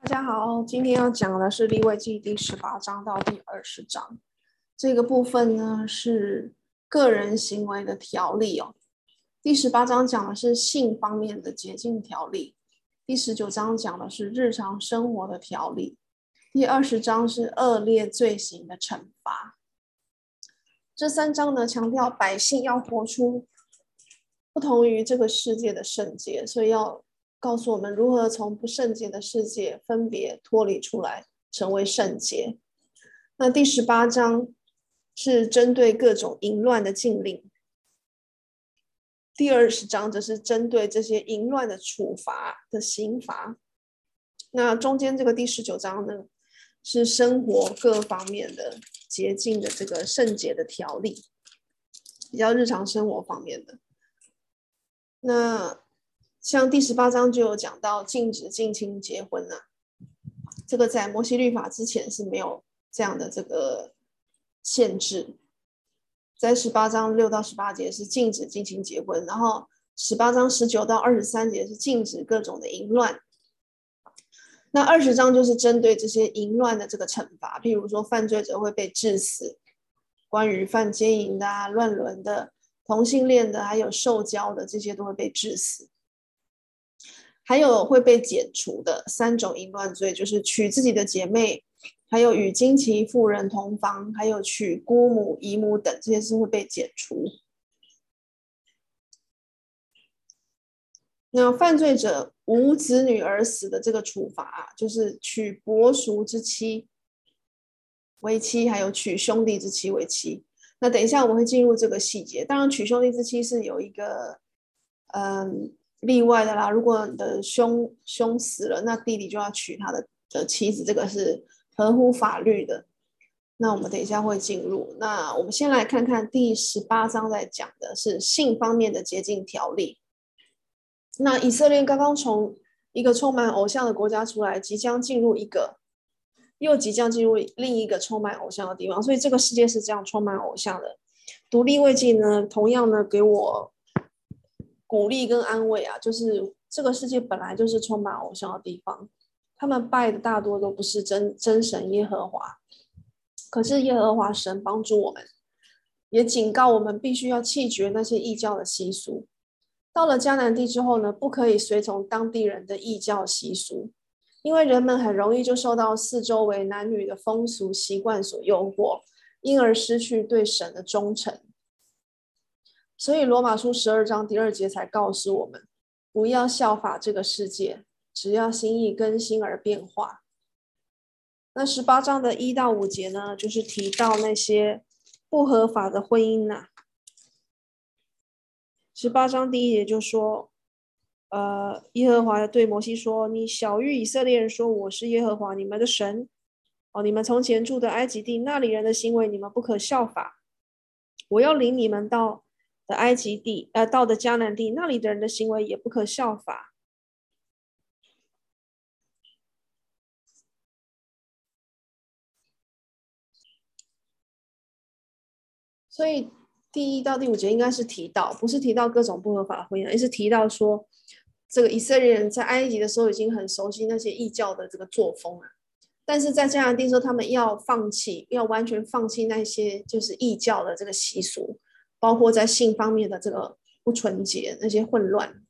大家好，今天要讲的是利未记第十八章到第二十章，这个部分呢是个人行为的条例哦。第十八章讲的是性方面的洁净条例，第十九章讲的是日常生活的条例，第二十章是恶劣罪行的惩罚。这三章呢强调百姓要活出不同于这个世界的圣洁，所以要。告诉我们如何从不圣洁的世界分别脱离出来，成为圣洁。那第十八章是针对各种淫乱的禁令，第二十章则是针对这些淫乱的处罚的刑罚。那中间这个第十九章呢，是生活各方面的洁净的这个圣洁的条例，比较日常生活方面的。那。像第十八章就有讲到禁止近亲结婚呐、这个在摩西律法之前是没有这样的这个限制。在十八章六到十八节是禁止近亲结婚，然后十八章十九到二十三节是禁止各种的淫乱。那二十章就是针对这些淫乱的这个惩罚，譬如说犯罪者会被治死，关于犯奸淫的、啊、乱伦的、同性恋的，还有受教的这些都会被治死。还有会被解除的三种淫乱罪，就是娶自己的姐妹，还有与经期妇人同房，还有娶姑母、姨母等，这些是会被解除。那犯罪者无子女而死的这个处罚，就是娶伯叔之妻为妻，还有娶兄弟之妻为妻。那等一下我们会进入这个细节。当然，娶兄弟之妻是有一个，嗯。例外的啦，如果你的兄兄死了，那弟弟就要娶他的的妻子，这个是合乎法律的。那我们等一下会进入。那我们先来看看第十八章在讲的是性方面的洁净条例。那以色列刚刚从一个充满偶像的国家出来，即将进入一个，又即将进入另一个充满偶像的地方，所以这个世界是这样充满偶像的。独立未记呢，同样呢给我。鼓励跟安慰啊，就是这个世界本来就是充满偶像的地方，他们拜的大多都不是真真神耶和华。可是耶和华神帮助我们，也警告我们必须要弃绝那些异教的习俗。到了迦南地之后呢，不可以随从当地人的异教习俗，因为人们很容易就受到四周围男女的风俗习惯所诱惑，因而失去对神的忠诚。所以罗马书十二章第二节才告诉我们，不要效法这个世界，只要心意更新而变化。那十八章的一到五节呢，就是提到那些不合法的婚姻呐、啊。十八章第一节就说，呃，耶和华对摩西说：“你晓諭以色列人说，我是耶和华你们的神。哦，你们从前住的埃及地，那里人的行为你们不可效法。我要领你们到。”的埃及地，呃，到的迦南地，那里的人的行为也不可效法。所以第一到第五节应该是提到，不是提到各种不合法的婚姻，而是提到说，这个以色列人在埃及的时候已经很熟悉那些异教的这个作风了，但是在迦南地说他们要放弃，要完全放弃那些就是异教的这个习俗。包括在性方面的这个不纯洁，那些混乱。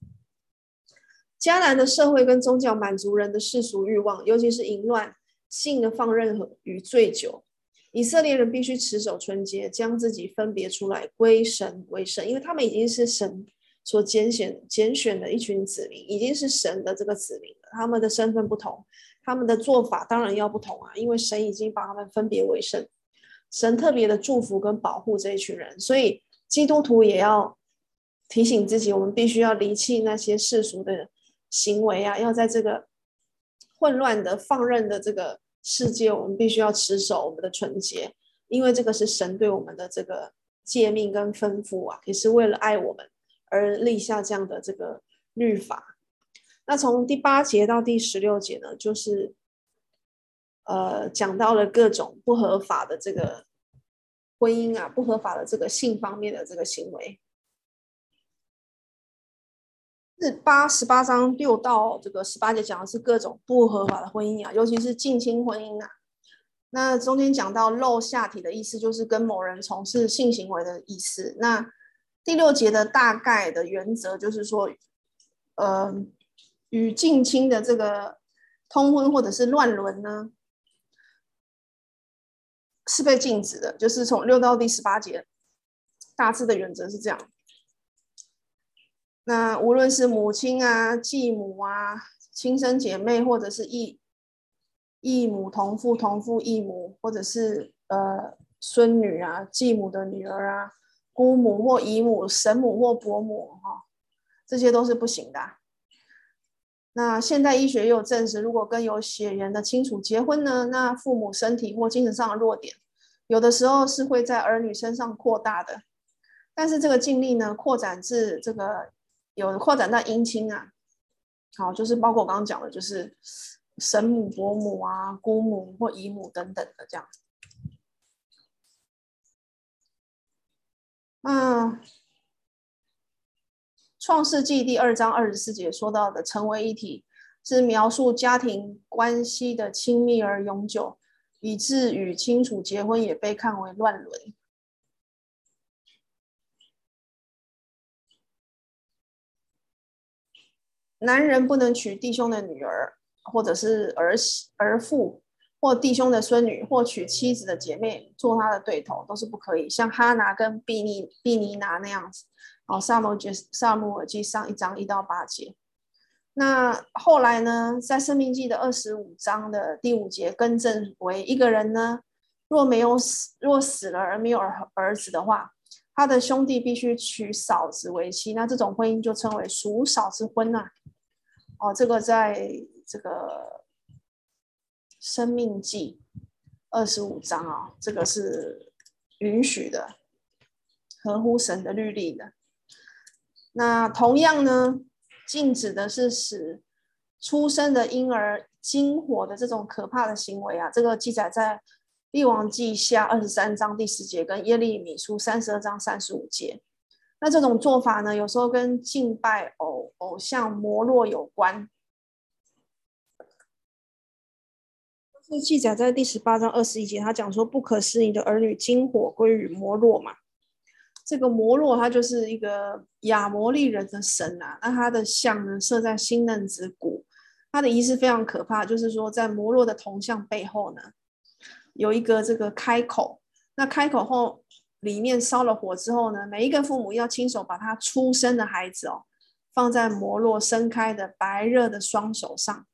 迦南的社会跟宗教满足人的世俗欲望，尤其是淫乱、性的放任和与醉酒。以色列人必须持守纯洁，将自己分别出来归神为圣，因为他们已经是神所拣选拣选的一群子民，已经是神的这个子民了。他们的身份不同，他们的做法当然要不同啊，因为神已经把他们分别为圣，神特别的祝福跟保护这一群人，所以。基督徒也要提醒自己，我们必须要离弃那些世俗的行为啊！要在这个混乱的、放任的这个世界，我们必须要持守我们的纯洁，因为这个是神对我们的这个诫命跟吩咐啊，也是为了爱我们而立下这样的这个律法。那从第八节到第十六节呢，就是呃讲到了各种不合法的这个。婚姻啊，不合法的这个性方面的这个行为，是八十八章六到这个十八节讲的是各种不合法的婚姻啊，尤其是近亲婚姻啊。那中间讲到露下体的意思，就是跟某人从事性行为的意思。那第六节的大概的原则就是说，呃，与近亲的这个通婚或者是乱伦呢，是被禁止的。就是从六到第十八节，大致的原则是这样。那无论是母亲啊、继母啊、亲生姐妹，或者是异异母同父、同父异母，或者是呃孙女啊、继母的女儿啊、姑母或姨母、婶母或伯母，哈、这些都是不行的。那现代医学也有证实，如果跟有血缘的亲属结婚呢，那父母身体或精神上的弱点，有的时候是会在儿女身上扩大的。但是这个禁令呢，扩展至这个。有扩展到姻亲啊，好，就是包括我刚刚讲的，就是婶母、伯母啊、姑母或姨母等等的这样。嗯，《创世纪》第二章二十四节说到的“成为一体”，是描述家庭关系的亲密而永久，以致与亲属结婚也被看为乱伦。男人不能娶弟兄的女儿，或者是儿媳、儿妇，或弟兄的孙女，或娶妻子的姐妹做他的对头，都是不可以。像哈拿跟毕尼毕尼拿那样子。哦，撒母耳记撒母耳记上一章一到八节。那后来呢，在生命记的二十五章的第五节更正为：一个人呢，若没有死，若死了而没有儿儿子的话，他的兄弟必须娶嫂子为妻。那这种婚姻就称为属嫂之婚呐、啊。哦，这个在这个《生命记》二十五章啊，这个是允许的，合乎神的律例的。那同样呢，禁止的是使出生的婴儿经火的这种可怕的行为啊，这个记载在《列王记下》二十三章第十节跟《耶利米书》三十二章三十五节。那这种做法呢，有时候跟敬拜偶偶像摩洛有关。是记载在第十八章二十一节，他讲说不可使你的儿女经火归于摩洛嘛。这个摩洛他就是一个亚摩利人的神啊，那他的像呢设在新嫩子谷，他的仪式非常可怕，就是说在摩洛的铜像背后呢有一个这个开口，那开口后。里面烧了火之后呢，每一个父母要亲手把他出生的孩子哦，放在摩洛伸开的白热的双手上。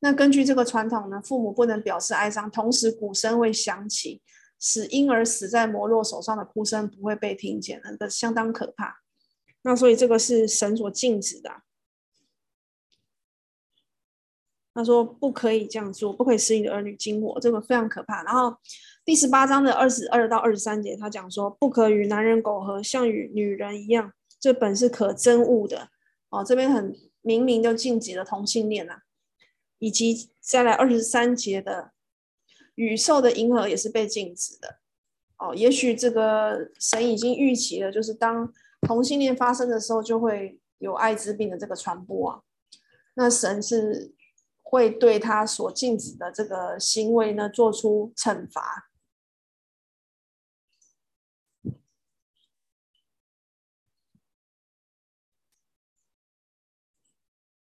那根据这个传统呢，父母不能表示哀伤，同时鼓声会响起，使婴儿死在摩洛手上的哭声不会被听见，那个相当可怕。那所以这个是神所禁止的。他说不可以这样做，不可以使你的儿女经火，这个非常可怕。然后第十八章的二十二到二十三节，他讲说不可与男人苟合，像与女人一样，这本是可憎恶的。哦，这边很明明就禁止了同性恋啊，以及再来二十三节的宇宙的银河也是被禁止的。哦，也许这个神已经预期了，就是当同性恋发生的时候，就会有艾滋病的这个传播啊。那神是。会对他所禁止的这个行为呢，做出惩罚。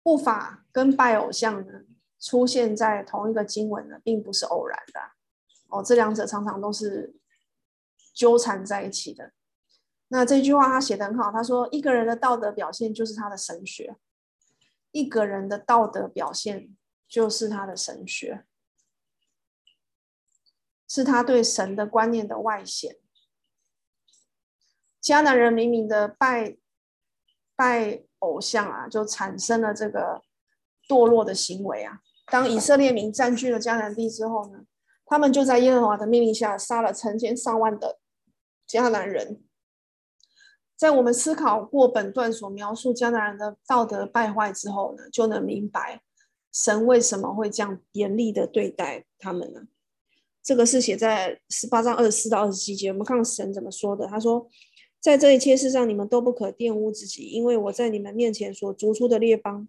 不法跟拜偶像呢，出现在同一个经文呢，并不是偶然的。哦，这两者常常都是纠缠在一起的。那这句话他写得很好，他说：“一个人的道德表现就是他的神学。一个人的道德表现。”就是他的神学，是他对神的观念的外显。迦南人明明的拜拜偶像啊，就产生了这个堕落的行为啊。当以色列民占据了迦南地之后呢，他们就在耶和华的命令下杀了成千上万的迦南人。在我们思考过本段所描述迦南人的道德败坏之后呢，就能明白。神为什么会这样严厉的对待他们呢？这个是写在十八章二十四到二十七节。我们看神怎么说的。他说：“在这一切事上，你们都不可玷污自己，因为我在你们面前所逐出的列邦，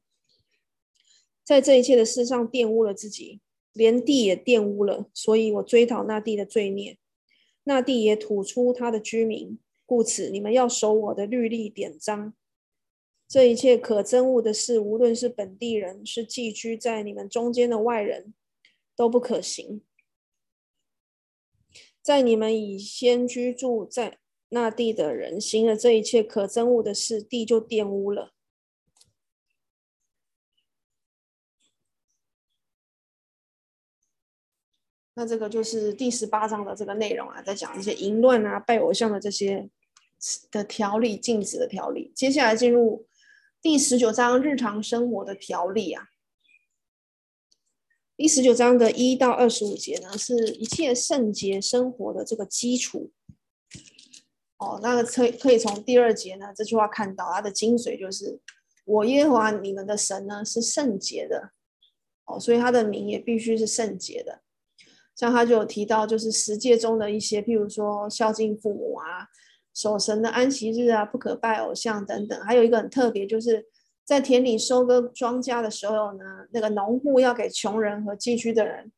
在这一切的事上玷污了自己，连地也玷污了，所以我追讨那地的罪孽，那地也吐出他的居民。故此，你们要守我的律例典章。这一切可憎恶的事，无论是本地人，是寄居在你们中间的外人，都不可行。在你们已先居住在那地的人行了这一切可憎恶的事，地就玷污了。那这个就是第十八章的这个内容啊，在讲一些淫乱啊、拜偶像的这些的条例、禁止的条例。接下来进入第十九章日常生活的条例啊。第十九章的一到二十五节呢，是一切圣洁生活的这个基础。哦，那个可以可以从第二节呢这句话看到它的精髓，就是我耶和华你们的神呢是圣洁的。哦，所以他的名也必须是圣洁的。像他就有提到，就是十诫中的一些，譬如说孝敬父母啊，守神的安息日啊，不可拜偶像等等。还有一个很特别，就是在田里收割庄稼的时候呢，那个农户要给穷人和寄居的人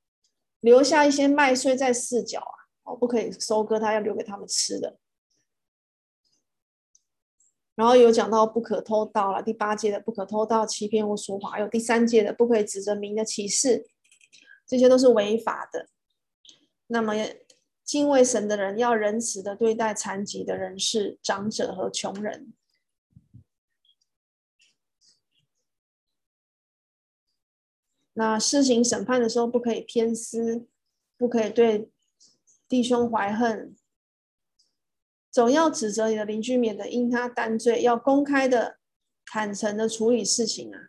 留下一些麦穗在四角啊，哦，不可以收割，他要留给他们吃的。然后有讲到不可偷盗了，第八诫的不可偷盗、欺骗或说谎，还有第三诫的不可以指着名的歧视，这些都是违法的。那么，敬畏神的人要仁慈的对待残疾的人士、长者和穷人。那施行审判的时候，不可以偏私，不可以对弟兄怀恨，总要指责你的邻居，免得因他担罪。要公开的、坦诚的处理事情啊，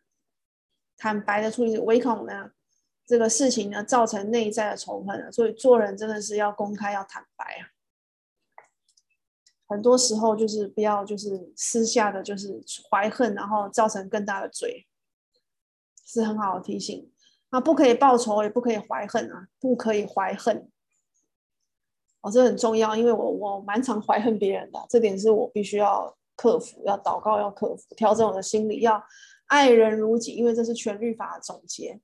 坦白的处理，唯恐呢。这个事情呢，造成内在的仇恨了，所以做人真的是要公开，要坦白啊。很多时候就是不要，就是私下的，就是怀恨，然后造成更大的罪，是很好的提醒。啊，不可以报仇，也不可以怀恨啊，不可以怀恨。哦，这很重要，因为我我蛮常怀恨别人的，这点是我必须要克服，要祷告，要克服，调整我的心理，要爱人如己，因为这是全律法的总结。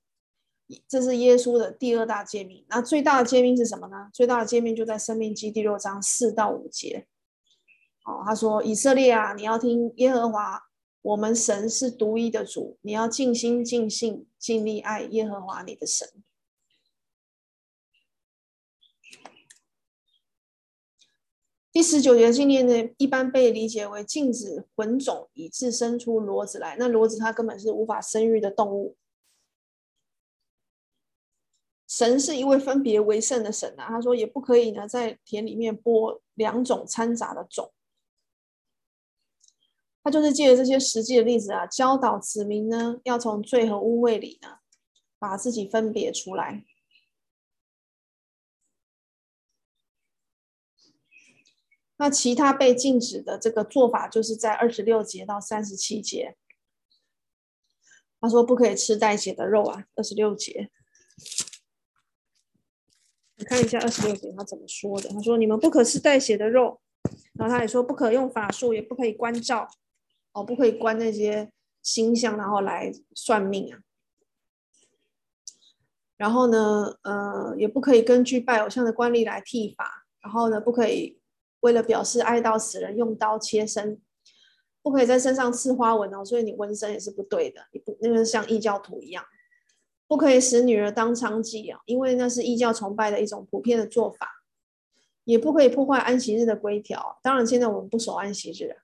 这是耶稣的第二大诫命，那最大的诫命是什么呢？最大的诫命就在《生命记》第六章四到五节。哦，他说：“以色列啊，你要听耶和华，我们神是独一的主，你要尽心、尽性、尽力爱耶和华你的神。”第十九节经念呢，一般被理解为禁止混种，以致生出骡子来。那骡子它根本是无法生育的动物。神是一位分别为圣的神啊，他说也不可以呢，在田里面播两种掺杂的种。他就是借着这些实际的例子啊，教导子民呢，要从罪和污秽里呢，把自己分别出来。那其他被禁止的这个做法，就是在二十六节到三十七节。他说不可以吃带血的肉啊，二十六节。看一下二十六节他怎么说的？他说：“你们不可吃带血的肉。”然后他也说：“不可用法术，也不可以关照，哦，不可以关那些星象，然后来算命啊。然后呢，呃，也不可以根据拜偶像的惯例来剃发。然后呢，不可以为了表示哀悼死人用刀切身，不可以在身上刺花纹哦。所以你纹身也是不对的，你不那个像异教徒一样。”不可以使女儿当娼妓啊，因为那是异教崇拜的一种普遍的做法。也不可以破坏安息日的规条。当然，现在我们不守安息日，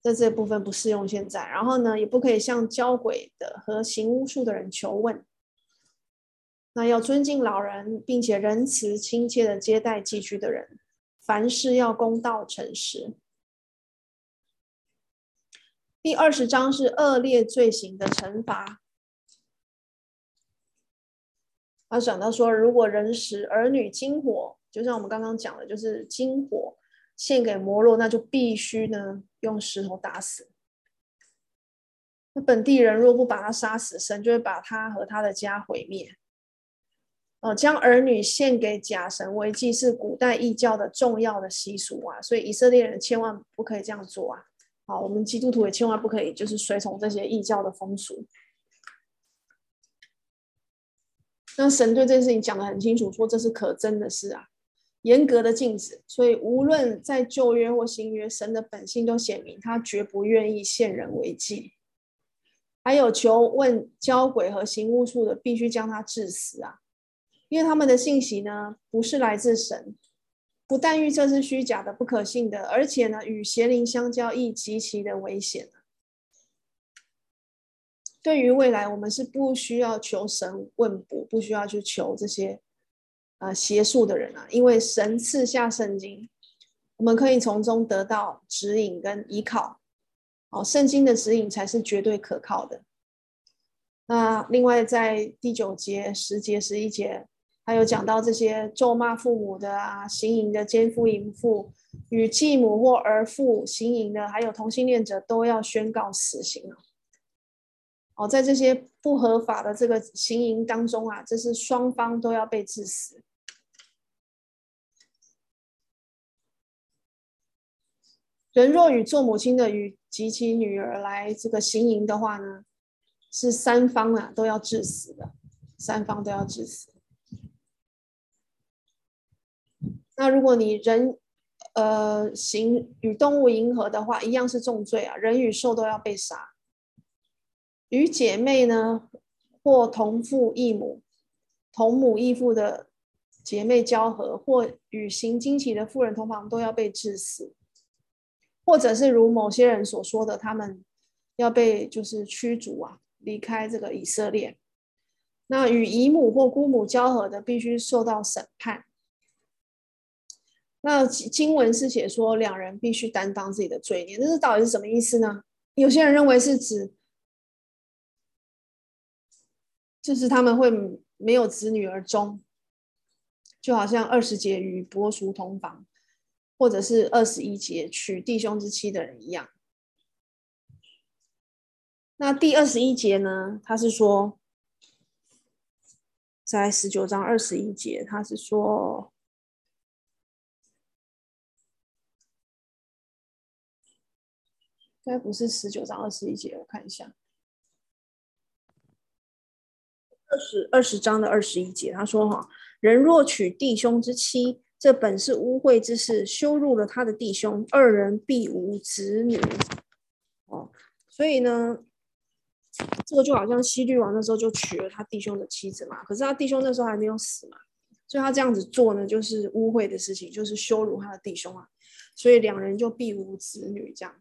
在这部分不适用现在。然后呢，也不可以向交鬼的和行巫术的人求问。那要尊敬老人，并且仁慈亲切的接待寄居的人。凡事要公道诚实。第二十章是恶劣罪行的惩罚。他讲到说，如果人使儿女金火，就像我们刚刚讲的，就是金火献给摩洛，那就必须呢用石头打死。那本地人若不把他杀死，神就会把他和他的家毁灭。哦，将儿女献给假神为祭是古代异教的重要的习俗啊，所以以色列人千万不可以这样做啊。好，我们基督徒也千万不可以就是随从这些异教的风俗。那神对这件事情讲得很清楚，说这是可憎的事啊，严格的禁止。所以无论在旧约或新约，神的本性都显明，他绝不愿意献人为祭。还有求问交鬼和行巫术的，必须将他治死啊！因为他们的信息呢，不是来自神，不但预测是虚假的、不可信的，而且呢，与邪灵相交亦极其的危险。对于未来，我们是不需要求神问卜，不需要去求这些呃邪术的人啊，因为神赐下圣经，我们可以从中得到指引跟依靠。哦，圣经的指引才是绝对可靠的。那另外，在第九节、十节、十一节，还有讲到这些咒骂父母的啊，行淫的奸夫淫妇，与继母或儿妇行淫的，还有同性恋者，都要宣告死刑了。哦，在这些不合法的这个行淫当中啊，这是双方都要被致死。人若与做母亲的与及其女儿来这个行淫的话呢，是三方啊都要致死的，三方都要致死。那如果你人呃行与动物淫合的话，一样是重罪啊，人与兽都要被杀。与姐妹呢，或同父异母、同母异父的姐妹交合，或与行经期的妇人同房，都要被致死。或者是如某些人所说的，他们要被就是驱逐啊，离开这个以色列。那与姨母或姑母交合的，必须受到审判。那经文是写说，两人必须担当自己的罪孽，这到底是什么意思呢？有些人认为是指，就是他们会没有子女而终，就好像二十节与伯叔同房。或者是二十一节娶弟兄之妻的人一样。那第二十一节呢？他是说，在十九章二十一节，他是说，应该不是十九章二十一节，我看一下，二十二十章的二十一节，他说：“哈，人若娶弟兄之妻。”这本是污秽之事，羞辱了他的弟兄，二人必无子女。哦，所以呢，这个就好像希律王那时候就娶了他弟兄的妻子嘛，可是他弟兄那时候还没有死嘛，所以他这样子做呢，就是污秽的事情，就是羞辱他的弟兄啊，所以两人就必无子女这样。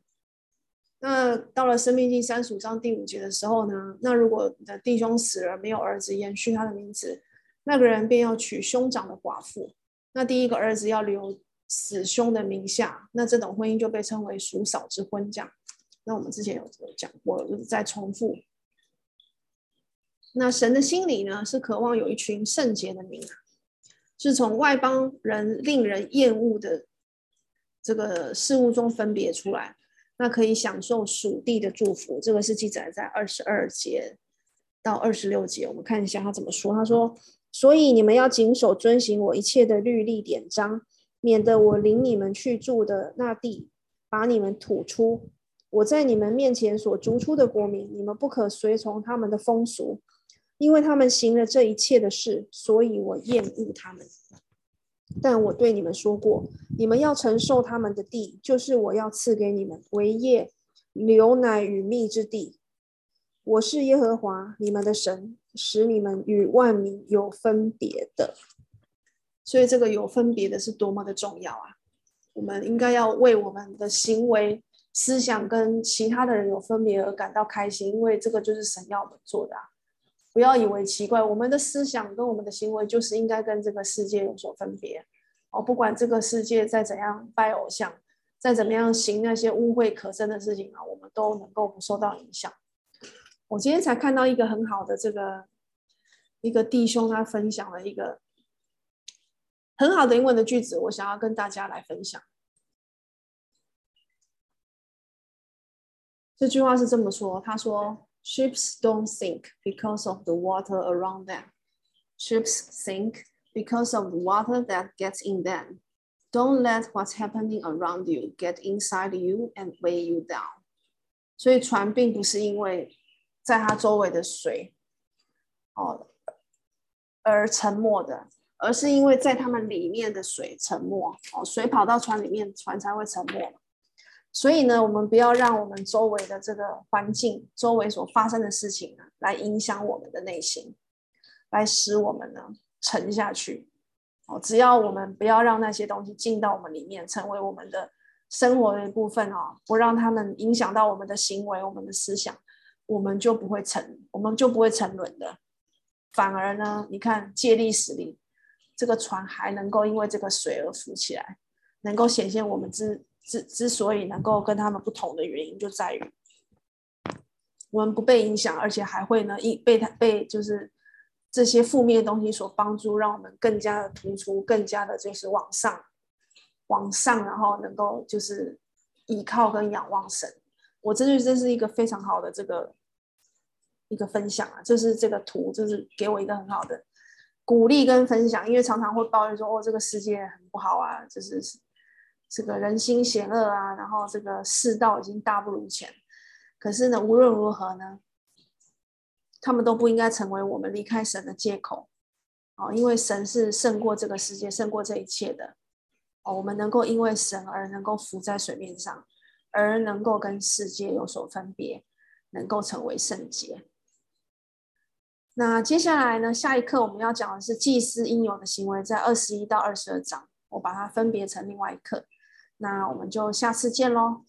那到了生命记三十五章第五节的时候呢，那如果你的弟兄死了，没有儿子延续他的名字，那个人便要娶兄长的寡妇。那第一个儿子要留死兄的名下，那这种婚姻就被称为叔嫂之婚。这样，那我们之前有讲过，就是再重复。那神的心里呢，是渴望有一群圣洁的民，是从外邦人令人厌恶的这个事物中分别出来，那可以享受属地的祝福。这个是记载在二十二节到二十六节，我们看一下他怎么说。他说。所以你们要谨守遵行我一切的律例典章，免得我领你们去住的那地，把你们吐出。我在你们面前所逐出的国民，你们不可随从他们的风俗，因为他们行了这一切的事，所以我厌恶他们。但我对你们说过，你们要承受他们的地，就是我要赐给你们为业牛奶与蜜之地。我是耶和华你们的神。使你们与万民有分别的，所以这个有分别的是多么的重要啊！我们应该要为我们的行为、思想跟其他的人有分别而感到开心，因为这个就是神要我们做的啊！不要以为奇怪，我们的思想跟我们的行为就是应该跟这个世界有所分别哦。不管这个世界再怎样拜偶像，再怎么样行那些污秽可憎的事情啊，我们都能够不受到影响。我今天才看到一个很好的这个一个弟兄，他分享了一个很好的英文的句子，我想要跟大家来分享。这句话是这么说：他说 ，“Ships don't sink because of the water around them, Ships sink because of the water that gets in them. Don't let what's happening around you get inside you and weigh you down. 所以船并不是因为在它周围的水哦而沉没的，而是因为在它们里面的水沉没哦，水跑到船里面，船才会沉没。 所以呢，我们不要让我们周围的这个环境、周围所发生的事情呢，来影响我们的内心，来使我们呢沉下去。哦，只要我们不要让那些东西进到我们里面，成为我们的生活的一部分哦，不让他们影响到我们的行为、我们的思想，我们就不会沉，我们就不会沉沦的。反而呢，你看借力使力，这个船还能够因为这个水而浮起来，能够显现我们之。之之所以能够跟他们不同的原因，就在于我们不被影响，而且还会呢，一被他被就是这些负面的东西所帮助，让我们更加的突出，更加的就是往上，往上，然后能够就是依靠跟仰望神。我真的这是一个非常好的这个一个分享啊，就是这个图，就是给我一个很好的鼓励跟分享，因为常常会抱怨说，哦，这个世界很不好啊，就是。这个人心险恶啊，然后这个世道已经大不如前。可是呢，无论如何呢，他们都不应该成为我们离开神的借口。哦，因为神是胜过这个世界、胜过这一切的。哦，我们能够因为神而能够浮在水面上，而能够跟世界有所分别，能够成为圣洁。那接下来呢，下一课我们要讲的是祭司应有的行为，在二十一到二十二章，我把它分别成另外一课。那我们就下次见喽。